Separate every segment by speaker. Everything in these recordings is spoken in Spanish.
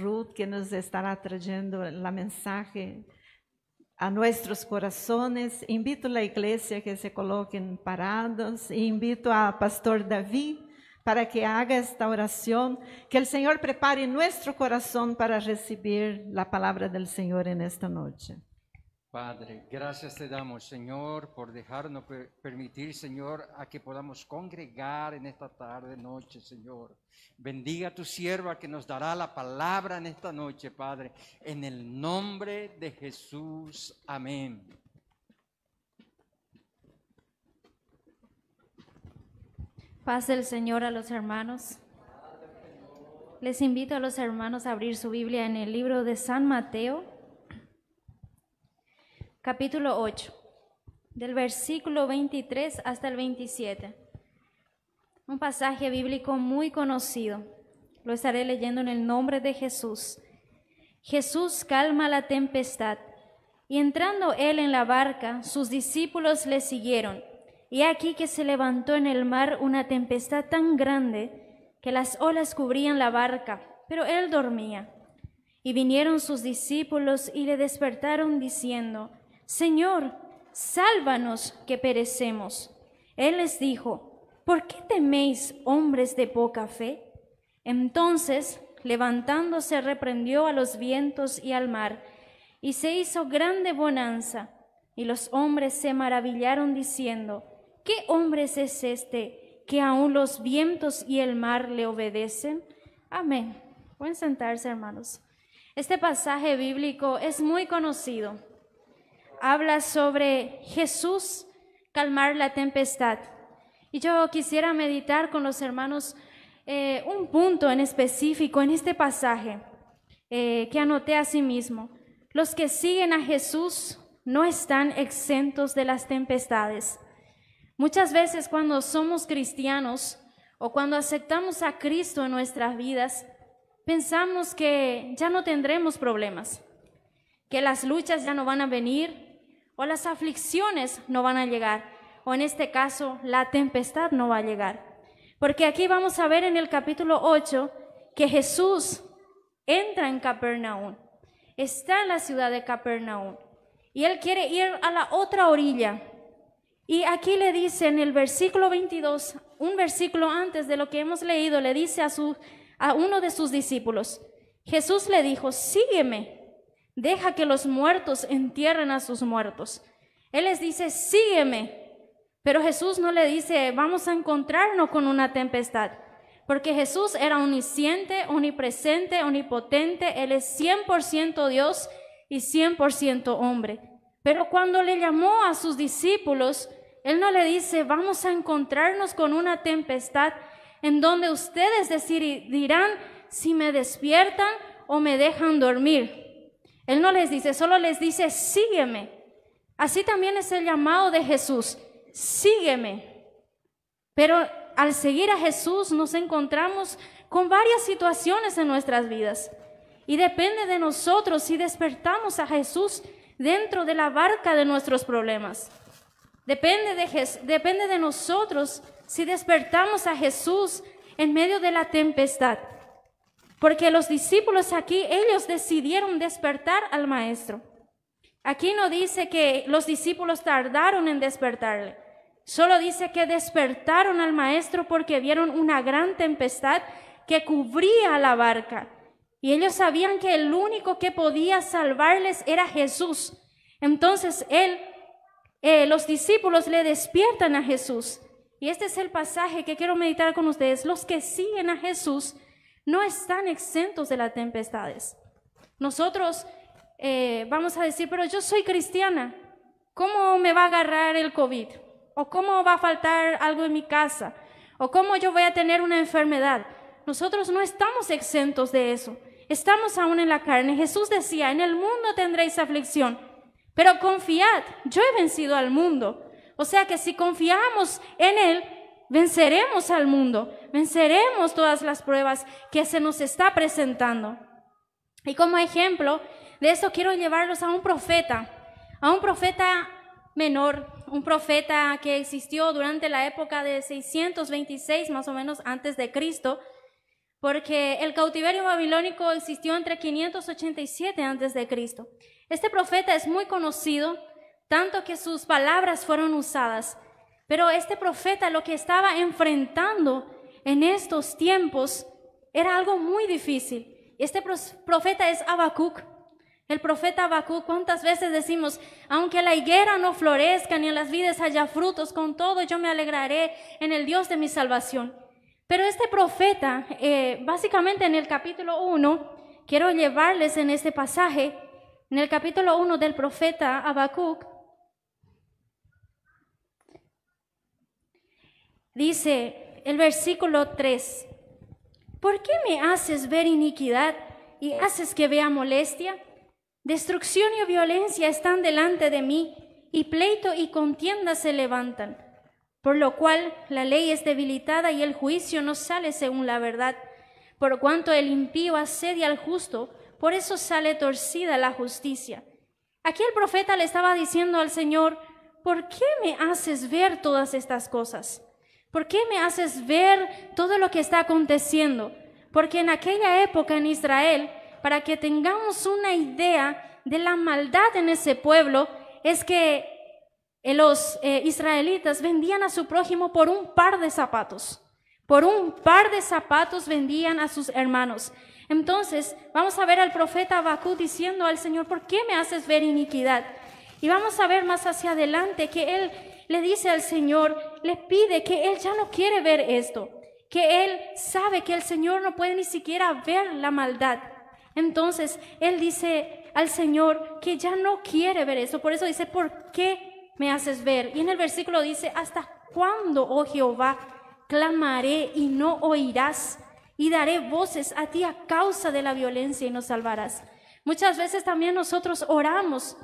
Speaker 1: Ruth, que nos estará trayendo la mensaje a nuestros corazones. Invito a la iglesia que se coloquen parados invito a Pastor David para que haga esta oración, que el Señor prepare nuestro corazón para recibir la palabra del Señor en esta noche.
Speaker 2: Padre, gracias te damos, Señor, por dejarnos per- permitir, Señor, a que podamos congregar en esta tarde, noche, Señor. Bendiga a tu sierva que nos dará la palabra en esta noche, Padre, en el nombre de Jesús. Amén.
Speaker 3: Paz del Señor a los hermanos. Les invito a los hermanos a abrir su Biblia en el libro de San Mateo, capítulo 8, del versículo 23 hasta el 27. Un pasaje bíblico muy conocido. Lo estaré leyendo en el nombre de Jesús. Jesús calma la tempestad. Y entrando él en la barca, sus discípulos le siguieron. Y aquí que se levantó en el mar una tempestad tan grande que las olas cubrían la barca, pero él dormía. Y vinieron sus discípulos y le despertaron diciendo, Señor, sálvanos que perecemos. Él les dijo, ¿por qué teméis, hombres de poca fe? Entonces, levantándose, reprendió a los vientos y al mar, y se hizo grande bonanza. Y los hombres se maravillaron diciendo, ¿qué hombre es este que aun los vientos y el mar le obedecen? Amén. Pueden sentarse, hermanos. Este pasaje bíblico es muy conocido. Habla sobre Jesús calmar la tempestad. Y yo quisiera meditar con los hermanos eh, un punto en específico en este pasaje eh, que anoté a sí mismo. Los que siguen a Jesús no están exentos de las tempestades. Muchas veces cuando somos cristianos o cuando aceptamos a Cristo en nuestras vidas, pensamos que ya no tendremos problemas, que las luchas ya no van a venir o las aflicciones no van a llegar, o en este caso la tempestad no va a llegar. Porque aquí vamos a ver en el capítulo 8 que Jesús entra en Capernaum, está en la ciudad de Capernaum y él quiere ir a la otra orilla. Y aquí le dice en el versículo 22, un versículo antes de lo que hemos leído, le dice a, su, a uno de sus discípulos, Jesús le dijo, sígueme, deja que los muertos entierren a sus muertos. Él les dice, sígueme. Pero Jesús no le dice, vamos a encontrarnos con una tempestad, porque Jesús era omnisciente, omnipresente, omnipotente, Él es 100% Dios y 100% hombre. Pero cuando le llamó a sus discípulos, Él no le dice, vamos a encontrarnos con una tempestad en donde ustedes decir, dirán si me despiertan o me dejan dormir. Él no les dice, solo les dice, sígueme. Así también es el llamado de Jesús, sígueme. Pero al seguir a Jesús nos encontramos con varias situaciones en nuestras vidas. Y depende de nosotros si despertamos a Jesús dentro de la barca de nuestros problemas. Depende de, depende de nosotros si despertamos a Jesús en medio de la tempestad. Porque los discípulos aquí, ellos decidieron despertar al Maestro. Aquí no dice que los discípulos tardaron en despertarle. Solo dice que despertaron al Maestro porque vieron una gran tempestad que cubría la barca. Y ellos sabían que el único que podía salvarles era Jesús. Entonces él, eh, los discípulos le despiertan a Jesús. Y este es el pasaje que quiero meditar con ustedes. Los que siguen a Jesús no están exentos de las tempestades. Nosotros eh, vamos a decir, pero yo soy cristiana. ¿Cómo me va a agarrar el COVID? ¿O cómo va a faltar algo en mi casa? ¿O cómo yo voy a tener una enfermedad? Nosotros no estamos exentos de eso. Estamos aún en la carne. Jesús decía, en el mundo tendréis aflicción, pero confiad, yo he vencido al mundo. O sea que si confiamos en Él, venceremos al mundo, venceremos todas las pruebas que se nos está presentando. Y como ejemplo de esto quiero llevarlos a un profeta, a un profeta menor, un profeta que existió durante la época de 626 más o menos antes de Cristo, porque el cautiverio babilónico existió entre 587 antes de Cristo. Este profeta es muy conocido, tanto que sus palabras fueron usadas. Pero este profeta lo que estaba enfrentando en estos tiempos era algo muy difícil. Este profeta es Habacuc. El profeta Habacuc, ¿cuántas veces decimos, aunque la higuera no florezca ni en las vides haya frutos, con todo yo me alegraré en el Dios de mi salvación? Pero este profeta, eh, básicamente en el capítulo 1, quiero llevarles en este pasaje, en el capítulo 1 del profeta Habacuc, dice el versículo 3, ¿por qué me haces ver iniquidad y haces que vea molestia? Destrucción y violencia están delante de mí, y pleito y contienda se levantan, por lo cual la ley es debilitada y el juicio no sale según la verdad. Por cuanto el impío asedia al justo, por eso sale torcida la justicia. Aquí el profeta le estaba diciendo al Señor, ¿por qué me haces ver todas estas cosas? ¿Por qué me haces ver todo lo que está aconteciendo? Porque en aquella época en Israel para que tengamos una idea de la maldad en ese pueblo, es que eh, los eh, israelitas vendían a su prójimo por un par de zapatos. Por un par de zapatos vendían a sus hermanos. Entonces, vamos a ver al profeta Bakú diciendo al Señor, ¿por qué me haces ver iniquidad? Y vamos a ver más hacia adelante que él le dice al Señor, le pide que él ya no quiere ver esto, que él sabe que el Señor no puede ni siquiera ver la maldad. Entonces él dice al Señor que ya no quiere ver eso. Por eso dice, ¿por qué me haces ver? Y en el versículo dice, ¿hasta cuándo, oh Jehová, clamaré y no oirás? Y daré voces a ti a causa de la violencia y nos salvarás. Muchas veces también nosotros oramos,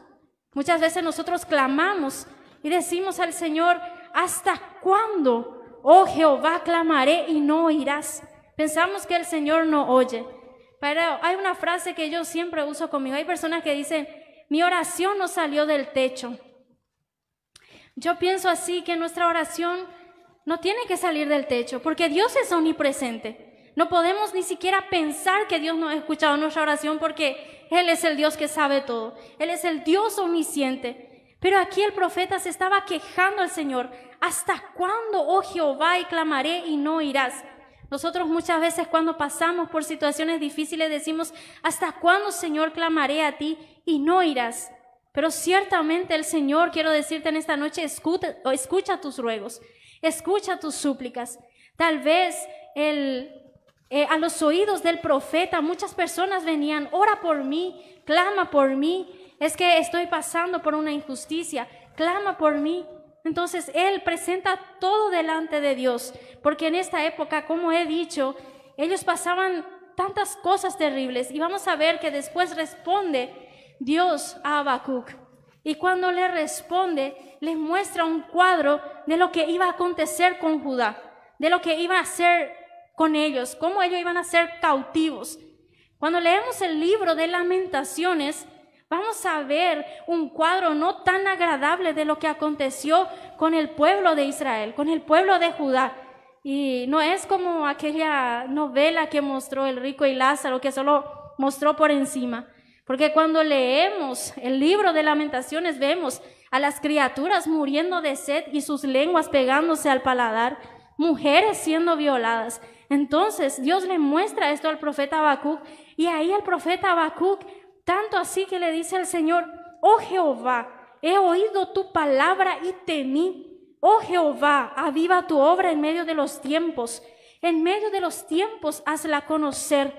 Speaker 3: muchas veces nosotros clamamos y decimos al Señor, ¿hasta cuándo, oh Jehová, clamaré y no oirás? Pensamos que el Señor no oye. Pero hay una frase que yo siempre uso conmigo. Hay personas que dicen, mi oración no salió del techo. Yo pienso así que nuestra oración no tiene que salir del techo, porque Dios es omnipresente. No podemos ni siquiera pensar que Dios no ha escuchado nuestra oración porque Él es el Dios que sabe todo. Él es el Dios omnisciente. Pero aquí el profeta se estaba quejando al Señor. ¿Hasta cuándo, oh Jehová, y clamaré y no irás? Nosotros muchas veces cuando pasamos por situaciones difíciles decimos, ¿hasta cuándo, Señor, clamaré a ti y no irás? Pero ciertamente el Señor, quiero decirte en esta noche, escucha, escucha tus ruegos, escucha tus súplicas. Tal vez eh, a los oídos del profeta muchas personas venían, ora por mí, clama por mí, es que estoy pasando por una injusticia, clama por mí. Entonces Él presenta todo delante de Dios, porque en esta época, como he dicho, ellos pasaban tantas cosas terribles y vamos a ver que después responde Dios a Habacuc. Y cuando le responde, les muestra un cuadro de lo que iba a acontecer con Judá, de lo que iba a hacer con ellos, cómo ellos iban a ser cautivos. Cuando leemos el libro de lamentaciones, vamos a ver un cuadro no tan agradable de lo que aconteció con el pueblo de Israel, con el pueblo de Judá. Y no es como aquella novela que mostró el rico y Lázaro, que solo mostró por encima. Porque cuando leemos el libro de lamentaciones vemos a las criaturas muriendo de sed y sus lenguas pegándose al paladar, mujeres siendo violadas. Entonces Dios le muestra esto al profeta Habacuc y ahí el profeta Habacuc tanto así que le dice al Señor, oh Jehová, he oído tu palabra y temí. Oh Jehová, aviva tu obra en medio de los tiempos. En medio de los tiempos hazla conocer.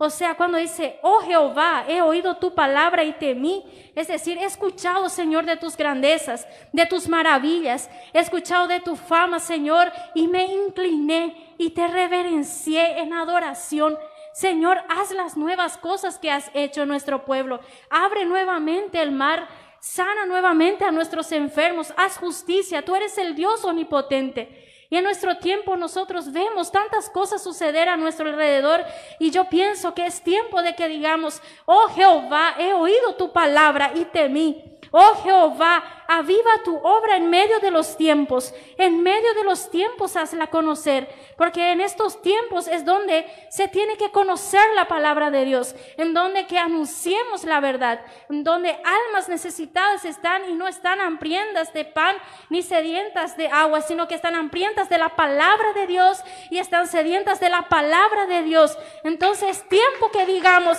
Speaker 3: O sea, cuando dice, oh Jehová, he oído tu palabra y temí, es decir, he escuchado, Señor, de tus grandezas, de tus maravillas, he escuchado de tu fama, Señor, y me incliné y te reverencié en adoración. Señor, haz las nuevas cosas que has hecho en nuestro pueblo. Abre nuevamente el mar, sana nuevamente a nuestros enfermos, haz justicia. Tú eres el Dios omnipotente. Y en nuestro tiempo nosotros vemos tantas cosas suceder a nuestro alrededor y yo pienso que es tiempo de que digamos, oh Jehová, he oído tu palabra y temí. Oh Jehová, aviva tu obra en medio de los tiempos. En medio de los tiempos hazla conocer. Porque en estos tiempos es donde se tiene que conocer la palabra de Dios. En donde que anunciemos la verdad. En donde almas necesitadas están y no están hambrientas de pan ni sedientas de agua, sino que están hambrientas de la palabra de Dios y están sedientas de la palabra de Dios. Entonces, tiempo que digamos,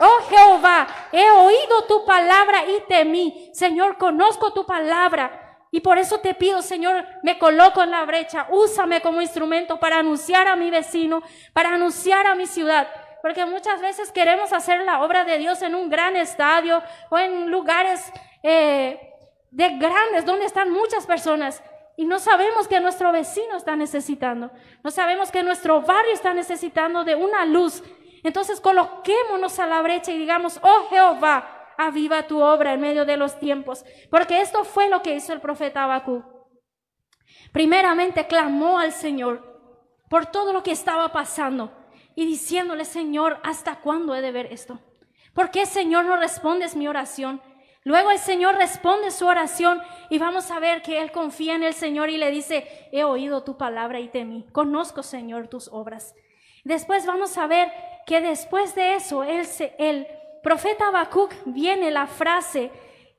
Speaker 3: Oh Jehová, he oído tu palabra y temí. Señor, conozco tu palabra. Y por eso te pido, Señor, me coloco en la brecha. Úsame como instrumento para anunciar a mi vecino, para anunciar a mi ciudad. Porque muchas veces queremos hacer la obra de Dios en un gran estadio o en lugares eh, de grandes donde están muchas personas. Y no sabemos que nuestro vecino está necesitando. No sabemos que nuestro barrio está necesitando de una luz entonces coloquémonos a la brecha y digamos, oh Jehová, aviva tu obra en medio de los tiempos. Porque esto fue lo que hizo el profeta Abacú. Primeramente clamó al Señor por todo lo que estaba pasando y diciéndole, Señor, ¿hasta cuándo he de ver esto? ¿Por qué, Señor, no respondes mi oración? Luego el Señor responde su oración y vamos a ver que él confía en el Señor y le dice, he oído tu palabra y temí. Conozco, Señor, tus obras. Después vamos a ver que después de eso, el, el profeta Habacuc viene la frase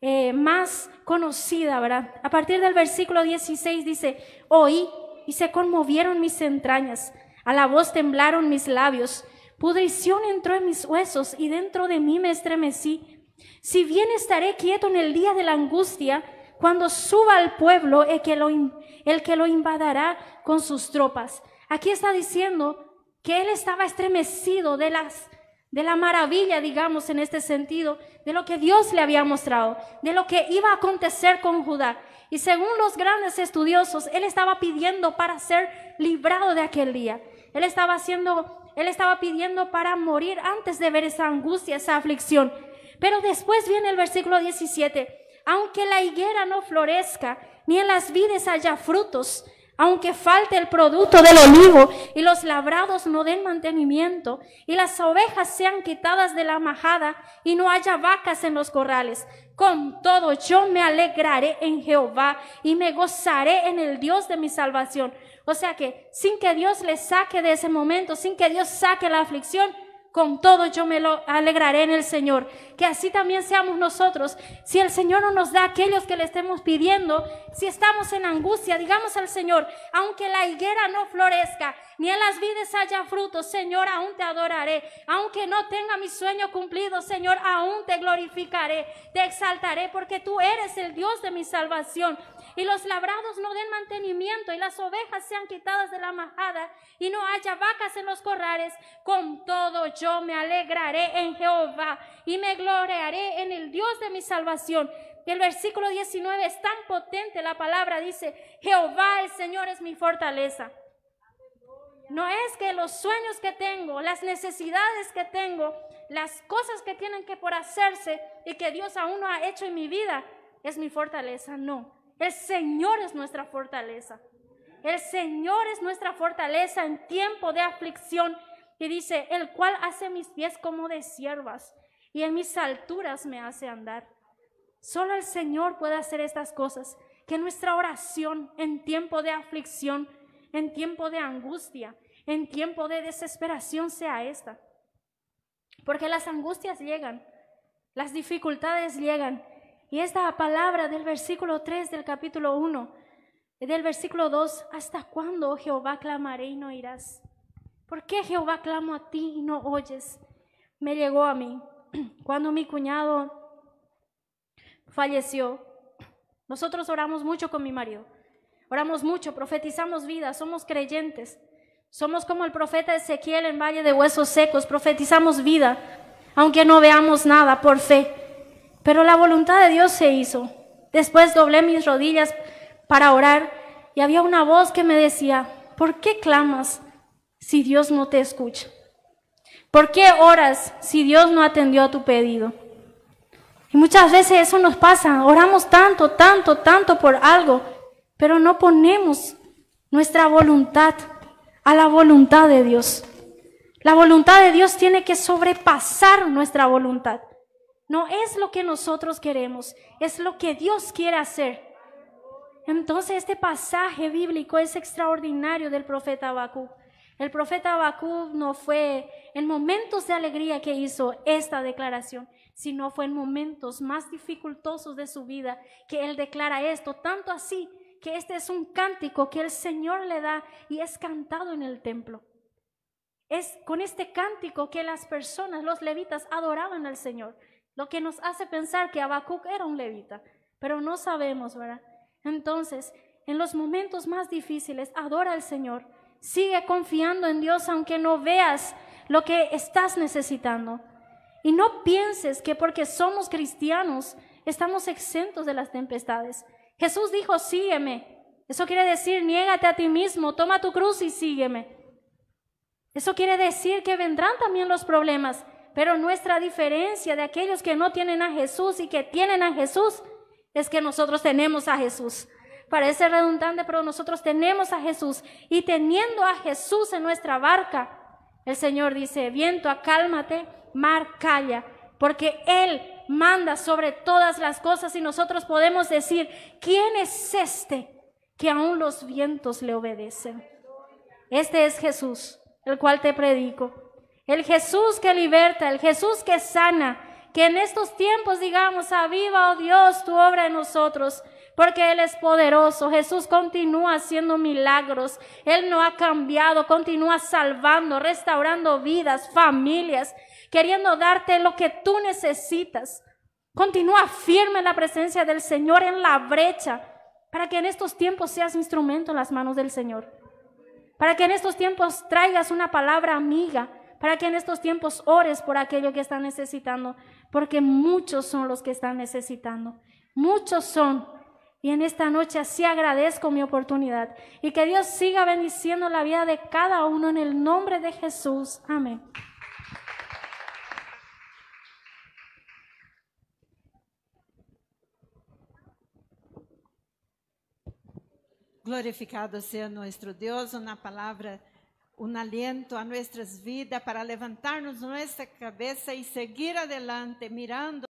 Speaker 3: eh, más conocida, ¿verdad? A partir del versículo 16 dice, oí y se conmovieron mis entrañas, a la voz temblaron mis labios, pudrición entró en mis huesos y dentro de mí me estremecí. Si bien estaré quieto en el día de la angustia, cuando suba al pueblo el que lo, el que lo invadará con sus tropas. Aquí está diciendo que él estaba estremecido de las de la maravilla, digamos, en este sentido, de lo que Dios le había mostrado, de lo que iba a acontecer con Judá. Y según los grandes estudiosos, él estaba pidiendo para ser librado de aquel día. Él estaba haciendo, él estaba pidiendo para morir antes de ver esa angustia, esa aflicción. Pero después viene el versículo 17. Aunque la higuera no florezca, ni en las vides haya frutos, aunque falte el producto del olivo y los labrados no den mantenimiento y las ovejas sean quitadas de la majada y no haya vacas en los corrales, con todo yo me alegraré en Jehová y me gozaré en el Dios de mi salvación. O sea que sin que Dios le saque de ese momento, sin que Dios saque la aflicción, con todo yo me lo alegraré en el Señor. Que así también seamos nosotros. Si el Señor no nos da aquellos que le estemos pidiendo, si estamos en angustia, digamos al Señor, aunque la higuera no florezca, ni en las vides haya frutos, Señor, aún te adoraré. Aunque no tenga mi sueño cumplido, Señor, aún te glorificaré, te exaltaré, porque tú eres el Dios de mi salvación. Y los labrados no den mantenimiento, y las ovejas sean quitadas de la majada, y no haya vacas en los corrales. Con todo yo me alegraré en Jehová, y me gloriaré en el Dios de mi salvación. El versículo 19 es tan potente, la palabra dice, Jehová el Señor es mi fortaleza. No es que los sueños que tengo, las necesidades que tengo, las cosas que tienen que por hacerse y que Dios aún no ha hecho en mi vida, es mi fortaleza. No, el Señor es nuestra fortaleza. El Señor es nuestra fortaleza en tiempo de aflicción. Y dice, el cual hace mis pies como de siervas y en mis alturas me hace andar. Solo el Señor puede hacer estas cosas. Que nuestra oración en tiempo de aflicción en tiempo de angustia, en tiempo de desesperación sea esta. Porque las angustias llegan, las dificultades llegan. Y esta palabra del versículo 3 del capítulo 1, del versículo 2, ¿hasta cuándo, oh Jehová, clamaré y no irás? ¿Por qué Jehová clamo a ti y no oyes? Me llegó a mí cuando mi cuñado falleció. Nosotros oramos mucho con mi marido. Oramos mucho, profetizamos vida, somos creyentes. Somos como el profeta Ezequiel en Valle de Huesos Secos, profetizamos vida, aunque no veamos nada por fe. Pero la voluntad de Dios se hizo. Después doblé mis rodillas para orar y había una voz que me decía, ¿por qué clamas si Dios no te escucha? ¿Por qué oras si Dios no atendió a tu pedido? Y muchas veces eso nos pasa, oramos tanto, tanto, tanto por algo pero no ponemos nuestra voluntad a la voluntad de Dios. La voluntad de Dios tiene que sobrepasar nuestra voluntad. No es lo que nosotros queremos, es lo que Dios quiere hacer. Entonces este pasaje bíblico es extraordinario del profeta Habacuc. El profeta Habacuc no fue en momentos de alegría que hizo esta declaración, sino fue en momentos más dificultosos de su vida que él declara esto, tanto así que este es un cántico que el Señor le da y es cantado en el templo. Es con este cántico que las personas, los levitas, adoraban al Señor, lo que nos hace pensar que Habacuc era un levita, pero no sabemos, ¿verdad? Entonces, en los momentos más difíciles, adora al Señor, sigue confiando en Dios aunque no veas lo que estás necesitando. Y no pienses que porque somos cristianos estamos exentos de las tempestades. Jesús dijo, sígueme. Eso quiere decir, niégate a ti mismo, toma tu cruz y sígueme. Eso quiere decir que vendrán también los problemas, pero nuestra diferencia de aquellos que no tienen a Jesús y que tienen a Jesús es que nosotros tenemos a Jesús. Parece redundante, pero nosotros tenemos a Jesús. Y teniendo a Jesús en nuestra barca, el Señor dice, viento, acálmate, mar, calla, porque Él manda sobre todas las cosas y nosotros podemos decir, ¿quién es este que aún los vientos le obedecen? Este es Jesús, el cual te predico. El Jesús que liberta, el Jesús que sana, que en estos tiempos digamos, aviva, oh Dios, tu obra en nosotros porque Él es poderoso. Jesús continúa haciendo milagros. Él no ha cambiado, continúa salvando, restaurando vidas, familias, queriendo darte lo que tú necesitas. Continúa firme en la presencia del Señor en la brecha, para que en estos tiempos seas instrumento en las manos del Señor. Para que en estos tiempos traigas una palabra amiga, para que en estos tiempos ores por aquello que están necesitando, porque muchos son los que están necesitando. Muchos son y en esta noche así agradezco mi oportunidad y que Dios siga bendiciendo la vida de cada uno en el nombre de Jesús. Amén.
Speaker 1: Glorificado sea nuestro Dios, una palabra, un aliento a nuestras vidas para levantarnos nuestra cabeza y seguir adelante mirando.